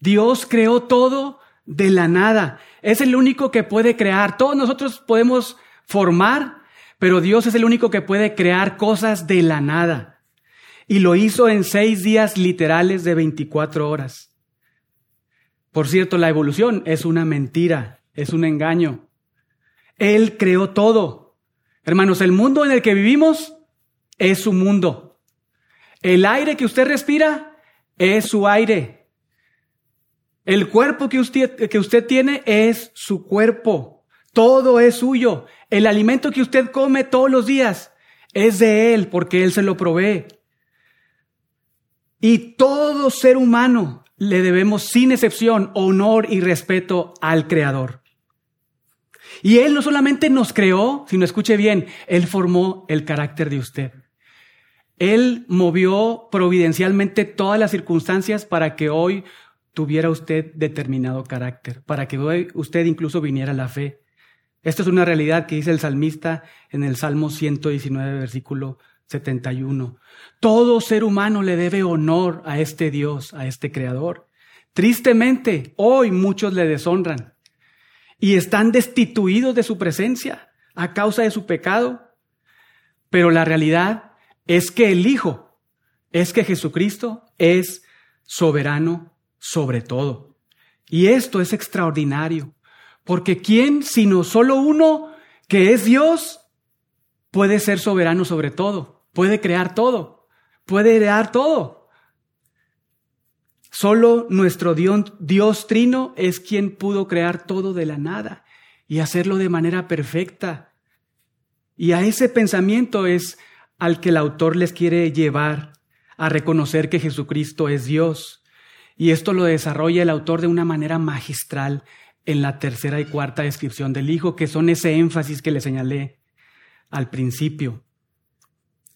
Dios creó todo de la nada. Es el único que puede crear. Todos nosotros podemos formar, pero Dios es el único que puede crear cosas de la nada. Y lo hizo en seis días literales de 24 horas. Por cierto, la evolución es una mentira, es un engaño. Él creó todo. Hermanos, el mundo en el que vivimos es su mundo. El aire que usted respira es su aire. El cuerpo que usted, que usted tiene es su cuerpo. Todo es suyo. El alimento que usted come todos los días es de Él porque Él se lo provee. Y todo ser humano le debemos sin excepción honor y respeto al Creador. Y Él no solamente nos creó, sino escuche bien, Él formó el carácter de usted. Él movió providencialmente todas las circunstancias para que hoy tuviera usted determinado carácter, para que usted incluso viniera a la fe. Esta es una realidad que dice el salmista en el Salmo 119, versículo 71. Todo ser humano le debe honor a este Dios, a este Creador. Tristemente, hoy muchos le deshonran y están destituidos de su presencia a causa de su pecado. Pero la realidad es que el Hijo, es que Jesucristo es soberano sobre todo. Y esto es extraordinario, porque ¿quién sino solo uno que es Dios puede ser soberano sobre todo? puede crear todo. puede heredar todo. Solo nuestro Dios, Dios Trino es quien pudo crear todo de la nada y hacerlo de manera perfecta. Y a ese pensamiento es al que el autor les quiere llevar a reconocer que Jesucristo es Dios. Y esto lo desarrolla el autor de una manera magistral en la tercera y cuarta descripción del Hijo, que son ese énfasis que le señalé al principio.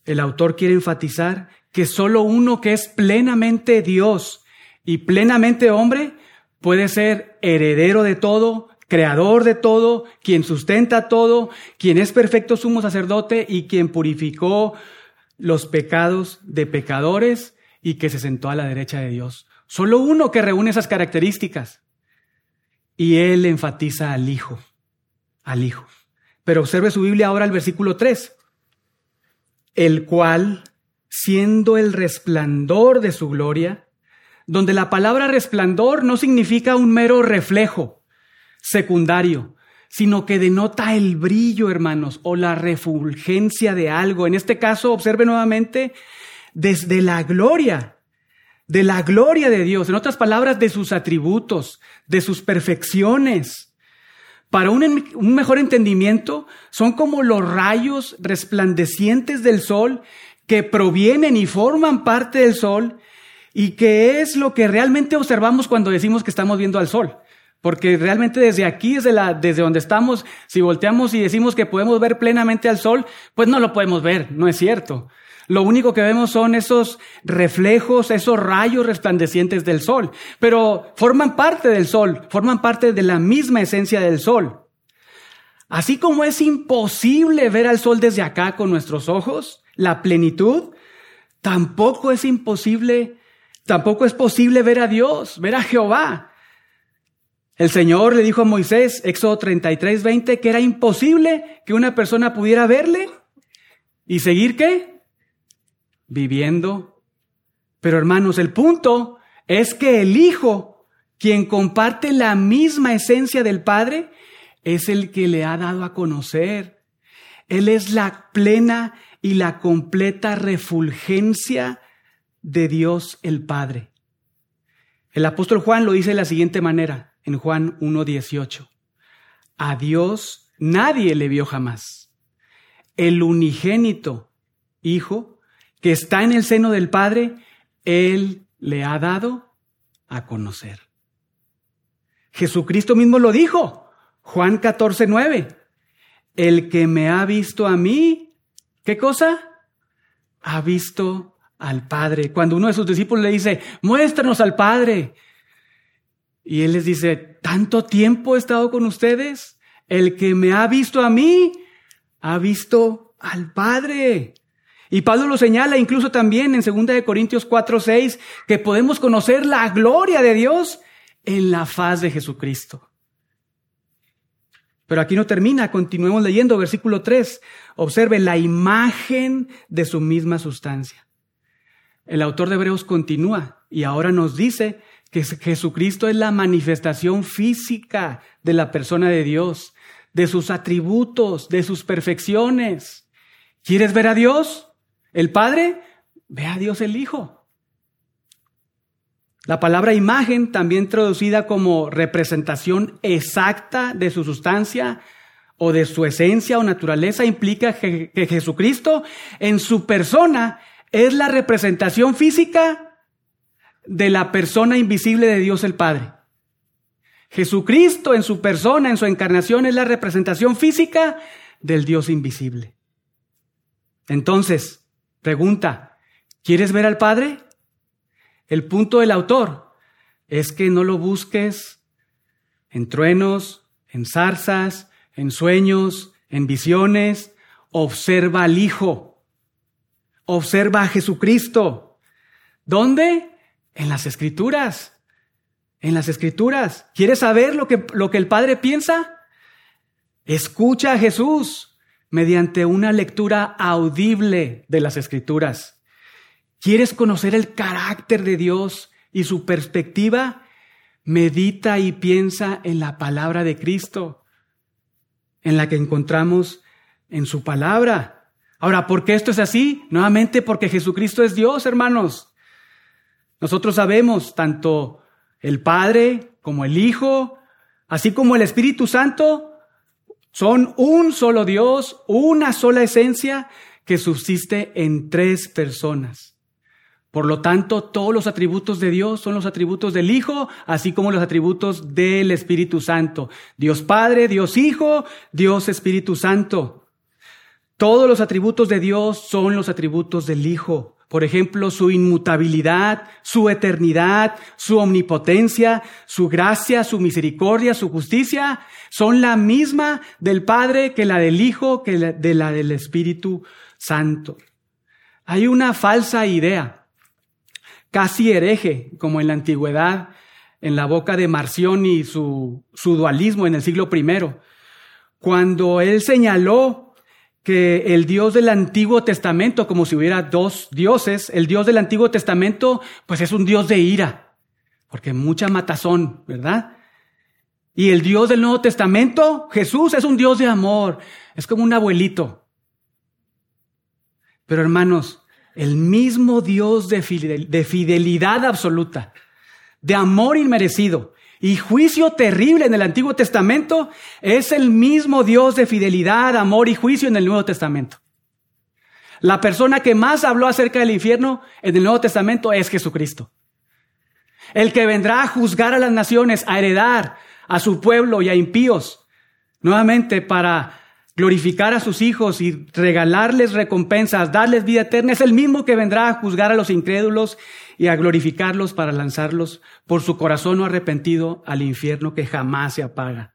El autor quiere enfatizar que solo uno que es plenamente Dios y plenamente hombre puede ser heredero de todo, creador de todo, quien sustenta todo, quien es perfecto sumo sacerdote y quien purificó los pecados de pecadores y que se sentó a la derecha de Dios. Solo uno que reúne esas características. Y él enfatiza al Hijo, al Hijo. Pero observe su Biblia ahora el versículo 3, el cual, siendo el resplandor de su gloria, donde la palabra resplandor no significa un mero reflejo secundario, sino que denota el brillo, hermanos, o la refulgencia de algo. En este caso, observe nuevamente, desde la gloria de la gloria de Dios, en otras palabras, de sus atributos, de sus perfecciones. Para un, mejor entendimiento, son como los rayos resplandecientes del sol que provienen y forman parte del sol y que es lo que realmente observamos cuando decimos que estamos viendo al sol. Porque realmente desde aquí, desde, desde donde estamos, si volteamos y decimos que podemos ver plenamente al sol, pues no lo podemos ver, no es cierto. Lo único que vemos son esos reflejos, esos rayos resplandecientes del sol, pero forman parte del sol, forman parte de la misma esencia del sol. Así como es imposible ver al sol desde acá con nuestros ojos, la plenitud, tampoco es imposible, tampoco es posible ver a Dios, ver a Jehová. El Señor le dijo a Moisés, Éxodo 33, 20, que era imposible que una persona pudiera verle y seguir qué? Viviendo. Pero hermanos, el punto es que el Hijo, quien comparte la misma esencia del Padre, es el que le ha dado a conocer. Él es la plena y la completa refulgencia de Dios el Padre. El apóstol Juan lo dice de la siguiente manera, en Juan 1.18. A Dios nadie le vio jamás. El unigénito Hijo que está en el seno del Padre, Él le ha dado a conocer. Jesucristo mismo lo dijo, Juan 14, 9. El que me ha visto a mí, ¿qué cosa? Ha visto al Padre. Cuando uno de sus discípulos le dice, muéstranos al Padre. Y Él les dice, ¿tanto tiempo he estado con ustedes? El que me ha visto a mí, ha visto al Padre. Y Pablo lo señala incluso también en 2 Corintios 4, 6, que podemos conocer la gloria de Dios en la faz de Jesucristo. Pero aquí no termina, continuemos leyendo, versículo 3. Observe la imagen de su misma sustancia. El autor de Hebreos continúa y ahora nos dice que Jesucristo es la manifestación física de la persona de Dios, de sus atributos, de sus perfecciones. ¿Quieres ver a Dios? El Padre ve a Dios el Hijo. La palabra imagen, también traducida como representación exacta de su sustancia o de su esencia o naturaleza, implica que, Jesucristo en su persona es la representación física de la persona invisible de Dios el Padre. Jesucristo en su persona, en su encarnación, es la representación física del Dios invisible. Entonces, Pregunta, ¿quieres ver al Padre? El punto del autor es que no lo busques en truenos, en zarzas, en sueños, en visiones. Observa al Hijo. Observa a Jesucristo. ¿Dónde? En las Escrituras. En las Escrituras. ¿Quieres saber lo que, lo que el Padre piensa? Escucha a Jesús mediante una lectura audible de las escrituras. ¿Quieres conocer el carácter de Dios y su perspectiva? Medita y piensa en la palabra de Cristo, en la que encontramos en su palabra. Ahora, ¿por qué esto es así? Nuevamente porque Jesucristo es Dios, hermanos. Nosotros sabemos, tanto el Padre como el Hijo, así como el Espíritu Santo, son un solo Dios, una sola esencia que subsiste en tres personas. Por lo tanto, todos los atributos de Dios son los atributos del Hijo, así como los atributos del Espíritu Santo. Dios Padre, Dios Hijo, Dios Espíritu Santo. Todos los atributos de Dios son los atributos del Hijo. Por ejemplo, su inmutabilidad, su eternidad, su omnipotencia, su gracia, su misericordia, su justicia, son la misma del Padre que la del Hijo, que de la del Espíritu Santo. Hay una falsa idea, casi hereje, como en la antigüedad, en la boca de Marción y su, su dualismo en el siglo I, cuando él señaló que el Dios del Antiguo Testamento, como si hubiera dos dioses, el Dios del Antiguo Testamento, pues es un Dios de ira, porque mucha matazón, ¿verdad? Y el Dios del Nuevo Testamento, Jesús, es un Dios de amor, es como un abuelito. Pero hermanos, el mismo Dios de fidelidad absoluta, de amor inmerecido, y juicio terrible en el Antiguo Testamento es el mismo Dios de fidelidad, amor y juicio en el Nuevo Testamento. La persona que más habló acerca del infierno en el Nuevo Testamento es Jesucristo. El que vendrá a juzgar a las naciones, a heredar a su pueblo y a impíos, nuevamente para glorificar a sus hijos y regalarles recompensas, darles vida eterna, es el mismo que vendrá a juzgar a los incrédulos y a glorificarlos para lanzarlos por su corazón no arrepentido al infierno que jamás se apaga.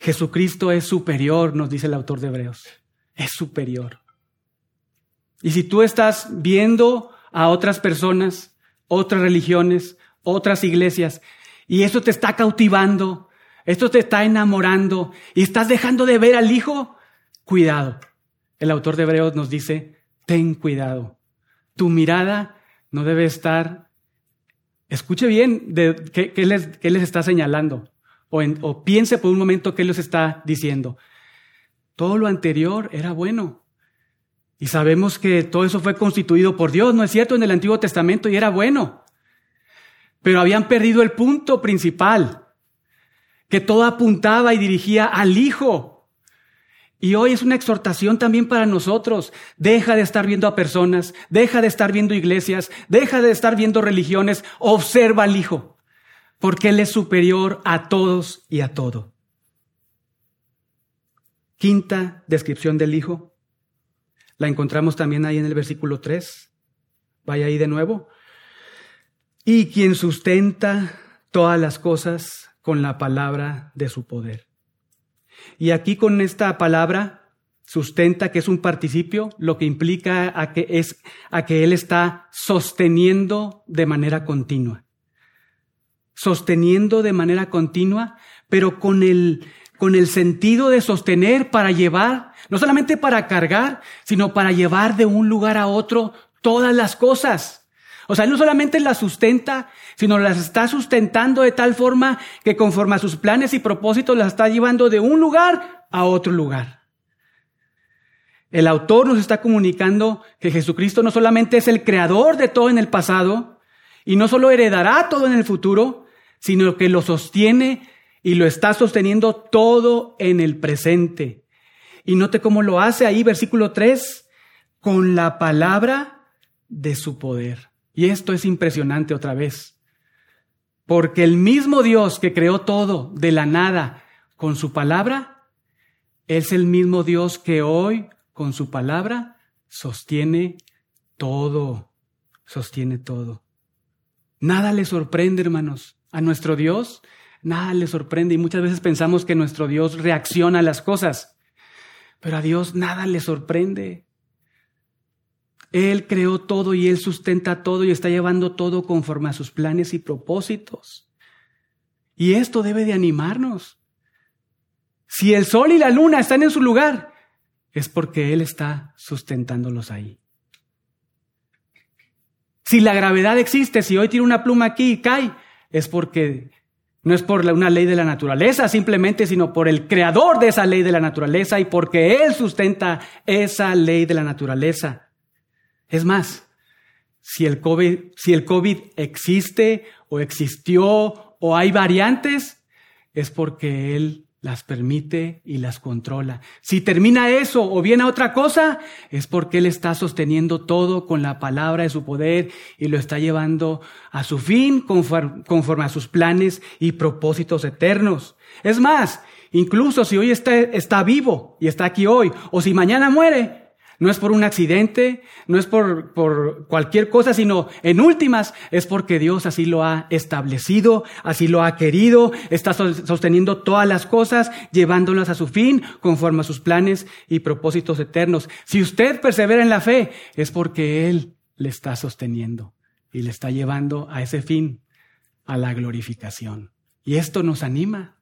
Jesucristo es superior, nos dice el autor de Hebreos. Es superior. Y si tú estás viendo a otras personas, otras religiones, otras iglesias, y eso te está cautivando, esto te está enamorando y estás dejando de ver al Hijo, cuidado. El autor de Hebreos nos dice, ten cuidado. Tu mirada no debe estar, escuche bien de qué, les, les, está señalando o, o piense por un momento qué les está diciendo. Todo lo anterior era bueno. Y sabemos que todo eso fue constituido por Dios, ¿no es cierto? En el Antiguo Testamento y era bueno. Pero habían perdido el punto principal, que todo apuntaba y dirigía al Hijo. Y hoy es una exhortación también para nosotros. Deja de estar viendo a personas, deja de estar viendo iglesias, deja de estar viendo religiones, observa al Hijo, porque Él es superior a todos y a todo. Quinta descripción del Hijo, la encontramos también ahí en el versículo 3. Vaya ahí de nuevo. Y quien sustenta todas las cosas con la palabra de su poder. Y aquí con esta palabra sustenta que es un participio, lo que implica a que es a que él está sosteniendo de manera continua. Sosteniendo de manera continua, pero con el con el sentido de sostener para llevar, no solamente para cargar, sino para llevar de un lugar a otro todas las cosas. O sea, él no solamente las sustenta, sino las está sustentando de tal forma que conforme a sus planes y propósitos las está llevando de un lugar a otro lugar. El autor nos está comunicando que Jesucristo no solamente es el creador de todo en el pasado y no solo heredará todo en el futuro, sino que lo sostiene y lo está sosteniendo todo en el presente. Y note cómo lo hace ahí, versículo 3, con la palabra de su poder. Y esto es impresionante otra vez, porque el mismo Dios que creó todo de la nada con su palabra, es el mismo Dios que hoy con su palabra sostiene todo, sostiene todo. Nada le sorprende, hermanos. A nuestro Dios nada le sorprende y muchas veces pensamos que nuestro Dios reacciona a las cosas, pero a Dios nada le sorprende. Él creó todo y Él sustenta todo y está llevando todo conforme a sus planes y propósitos. Y esto debe de animarnos. Si el sol y la luna están en su lugar, es porque Él está sustentándolos ahí. Si la gravedad existe, si hoy tiene una pluma aquí y cae, es porque No es por una ley de la naturaleza simplemente, sino por el creador de esa ley de la naturaleza y porque Él sustenta esa ley de la naturaleza. Es más, si el COVID, si el COVID existe o existió o hay variantes, es porque Él las permite y las controla. Si termina eso o viene otra cosa, es porque Él está sosteniendo todo con la palabra de su poder y lo está llevando a su fin conforme, a sus planes y propósitos eternos. Es más, incluso si hoy está, está vivo y está aquí hoy, o si mañana muere, no es por un accidente, no es por, por, cualquier cosa, sino en últimas es porque Dios así lo ha establecido, así lo ha querido, está sosteniendo todas las cosas, llevándolas a su fin conforme a sus planes y propósitos eternos. Si usted persevera en la fe, es porque Él le está sosteniendo y le está llevando a ese fin, a la glorificación. Y esto nos anima,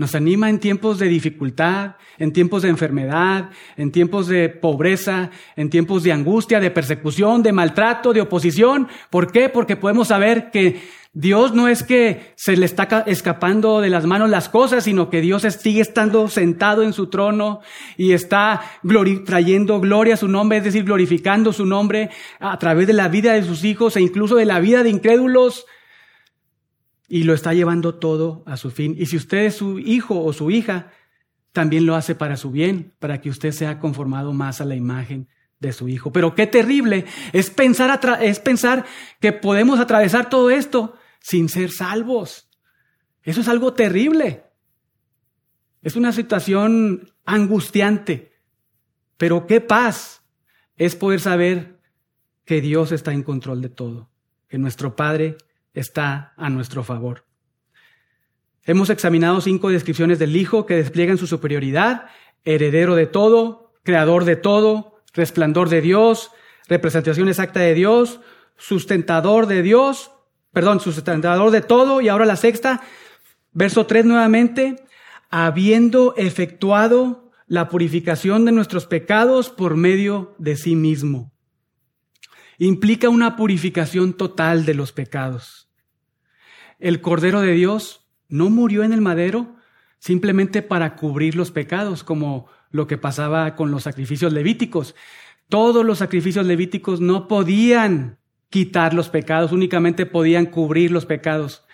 nos anima en tiempos de dificultad, en tiempos de enfermedad, en tiempos de pobreza, en tiempos de angustia, de persecución, de maltrato, de oposición. ¿Por qué? Porque podemos saber que Dios no es que se le está escapando de las manos las cosas, sino que Dios sigue estando sentado en su trono y está trayendo gloria a su nombre, es decir, glorificando su nombre a través de la vida de sus hijos e incluso de la vida de incrédulos y lo está llevando todo a su fin. Y si usted es su hijo o su hija, también lo hace para su bien, para que usted sea conformado más a la imagen de su hijo. Pero qué terrible es pensar, es pensar que podemos atravesar todo esto sin ser salvos. Eso es algo terrible. Es una situación angustiante. Pero qué paz es poder saber que Dios está en control de todo, que nuestro Padre está a nuestro favor. Hemos examinado cinco descripciones del Hijo que despliegan su superioridad, heredero de todo, creador de todo, resplandor de Dios, representación exacta de Dios, sustentador de Dios, perdón, sustentador de todo, y ahora la sexta, verso 3 nuevamente, habiendo efectuado la purificación de nuestros pecados por medio de sí mismo implica una purificación total de los pecados. El Cordero de Dios no murió en el madero simplemente para cubrir los pecados, como lo que pasaba con los sacrificios levíticos. Todos los sacrificios levíticos no podían quitar los pecados, únicamente podían cubrir los pecados.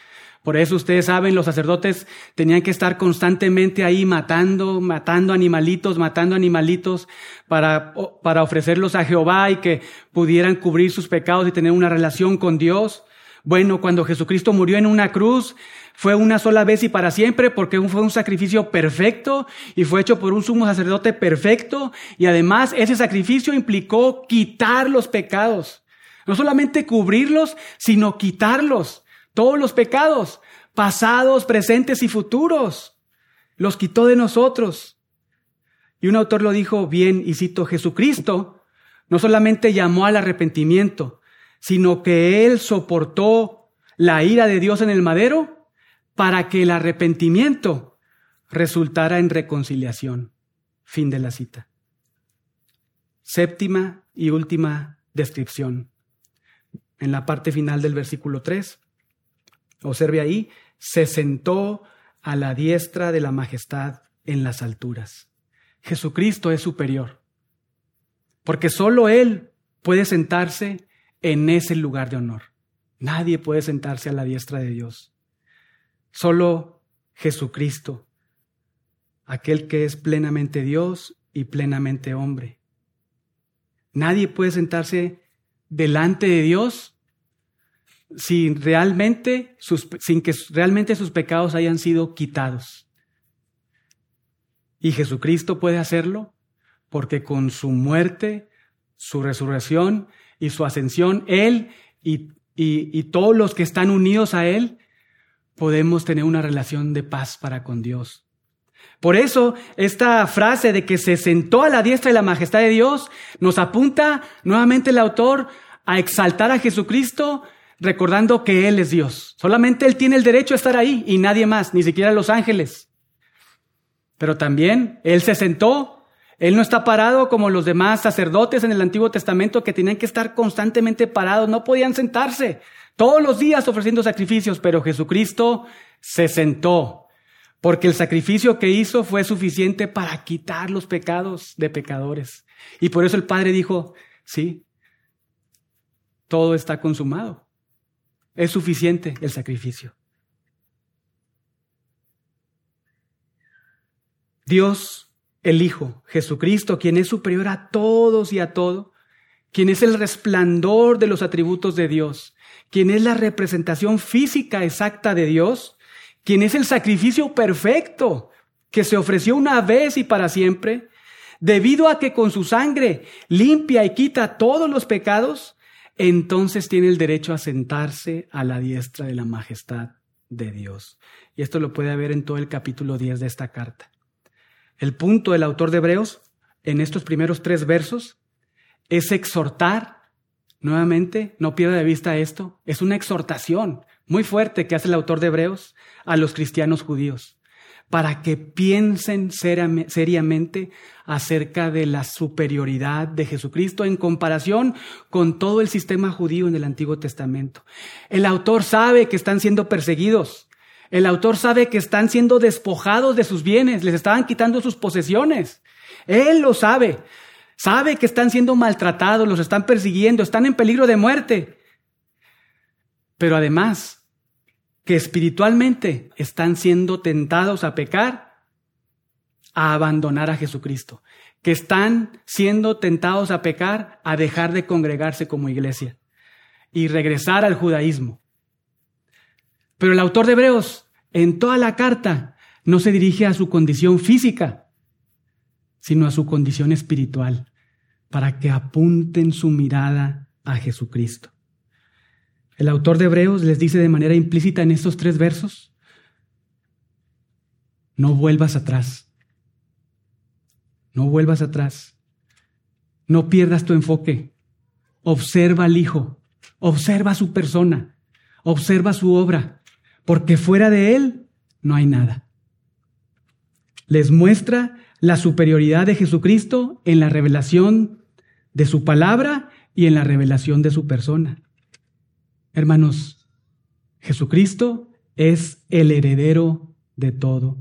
Por eso ustedes saben, los sacerdotes tenían que estar constantemente ahí matando, matando animalitos, matando animalitos para, para ofrecerlos a Jehová y que pudieran cubrir sus pecados y tener una relación con Dios. Bueno, cuando Jesucristo murió en una cruz, fue una sola vez y para siempre porque fue un sacrificio perfecto y fue hecho por un sumo sacerdote perfecto y además ese sacrificio implicó quitar los pecados. No solamente cubrirlos, sino quitarlos todos los pecados, pasados, presentes y futuros. Los quitó de nosotros. Y un autor lo dijo bien, y cito, Jesucristo no solamente llamó al arrepentimiento, sino que Él soportó la ira de Dios en el madero para que el arrepentimiento resultara en reconciliación. Fin de la cita. Séptima y última descripción. En la parte final del versículo 3. Observe ahí, se sentó a la diestra de la majestad en las alturas. Jesucristo es superior, porque solo Él puede sentarse en ese lugar de honor. Nadie puede sentarse a la diestra de Dios. Solo Jesucristo, aquel que es plenamente Dios y plenamente hombre. Nadie puede sentarse delante de Dios sin, realmente sin que realmente sus pecados hayan sido quitados. Y Jesucristo puede hacerlo porque con su muerte, su resurrección y su ascensión, Él y, y todos los que están unidos a Él, podemos tener una relación de paz para con Dios. Por eso, esta frase de que se sentó a la diestra de la majestad de Dios nos apunta nuevamente el autor a exaltar a Jesucristo recordando que Él es Dios. Solamente Él tiene el derecho a estar ahí y nadie más, ni siquiera los ángeles. Pero también Él se sentó. Él no está parado como los demás sacerdotes en el Antiguo Testamento que tenían que estar constantemente parados, no podían sentarse todos los días ofreciendo sacrificios, pero Jesucristo se sentó, porque el sacrificio que hizo fue suficiente para quitar los pecados de pecadores. Y por eso el Padre dijo, sí, todo está consumado. Es suficiente el sacrificio. Dios, el Hijo, Jesucristo, quien es superior a todos y a todo, quien es el resplandor de los atributos de Dios, quien es la representación física exacta de Dios, quien es el sacrificio perfecto que se ofreció una vez y para siempre, debido a que con su sangre limpia y quita todos los pecados, entonces tiene el derecho a sentarse a la diestra de la majestad de Dios. Y esto lo puede ver en todo el capítulo 10 de esta carta. El punto del autor de Hebreos en estos primeros tres versos es exhortar, nuevamente, no pierda de vista esto, es una exhortación muy fuerte que hace el autor de Hebreos a los cristianos judíos, para que piensen seriamente acerca de la superioridad de Jesucristo en comparación con todo el sistema judío en el Antiguo Testamento. El autor sabe que están siendo perseguidos, el autor sabe que están siendo despojados de sus bienes, les estaban quitando sus posesiones. Él lo sabe. Sabe que están siendo maltratados, los están persiguiendo, están en peligro de muerte. Pero además, que espiritualmente están siendo tentados a pecar, a abandonar a Jesucristo. Que están siendo tentados a pecar, a dejar de congregarse como iglesia y regresar al judaísmo. Pero el autor de Hebreos, en toda la carta, no se dirige a su condición física, sino a su condición espiritual, para que apunten su mirada a Jesucristo. El autor de Hebreos les dice de manera implícita en estos tres versos, no vuelvas atrás, no vuelvas atrás, no pierdas tu enfoque, observa al Hijo, observa su persona, observa su obra, porque fuera de Él no hay nada. Les muestra la superioridad de Jesucristo en la revelación de su palabra y en la revelación de su persona. Hermanos, Jesucristo es el heredero de todo,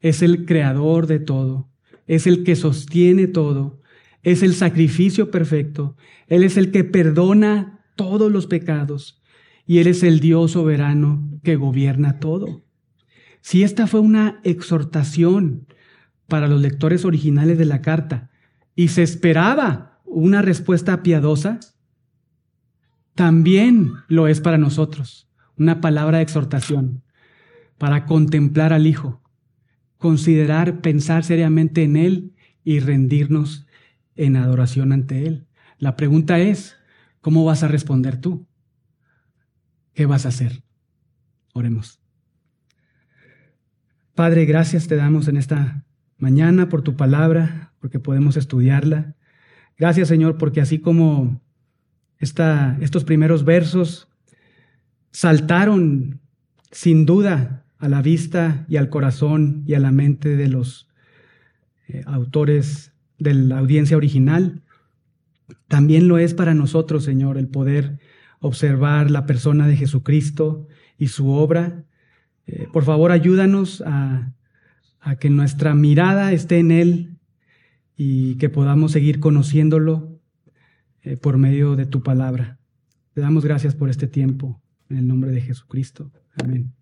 es el creador de todo, es el que sostiene todo, es el sacrificio perfecto, Él es el que perdona todos los pecados, y Él es el Dios soberano que gobierna todo. Si esta fue una exhortación para los lectores originales de la carta y se esperaba una respuesta piadosa, también lo es para nosotros, una palabra de exhortación, para contemplar al Hijo, considerar, pensar seriamente en Él y rendirnos en adoración ante Él. La pregunta es, ¿cómo vas a responder tú? ¿Qué vas a hacer? Oremos. Padre, gracias te damos en esta mañana por tu palabra, porque podemos estudiarla. Gracias, Señor, porque así como estos primeros versos saltaron sin duda a la vista y al corazón y a la mente de los eh, autores de la audiencia original, también lo es para nosotros, Señor, el poder observar la persona de Jesucristo y su obra. Eh, por favor, ayúdanos a que nuestra mirada esté en Él y que podamos seguir conociéndolo eh, por medio de tu palabra. Te damos gracias por este tiempo. En el nombre de Jesucristo. Amén.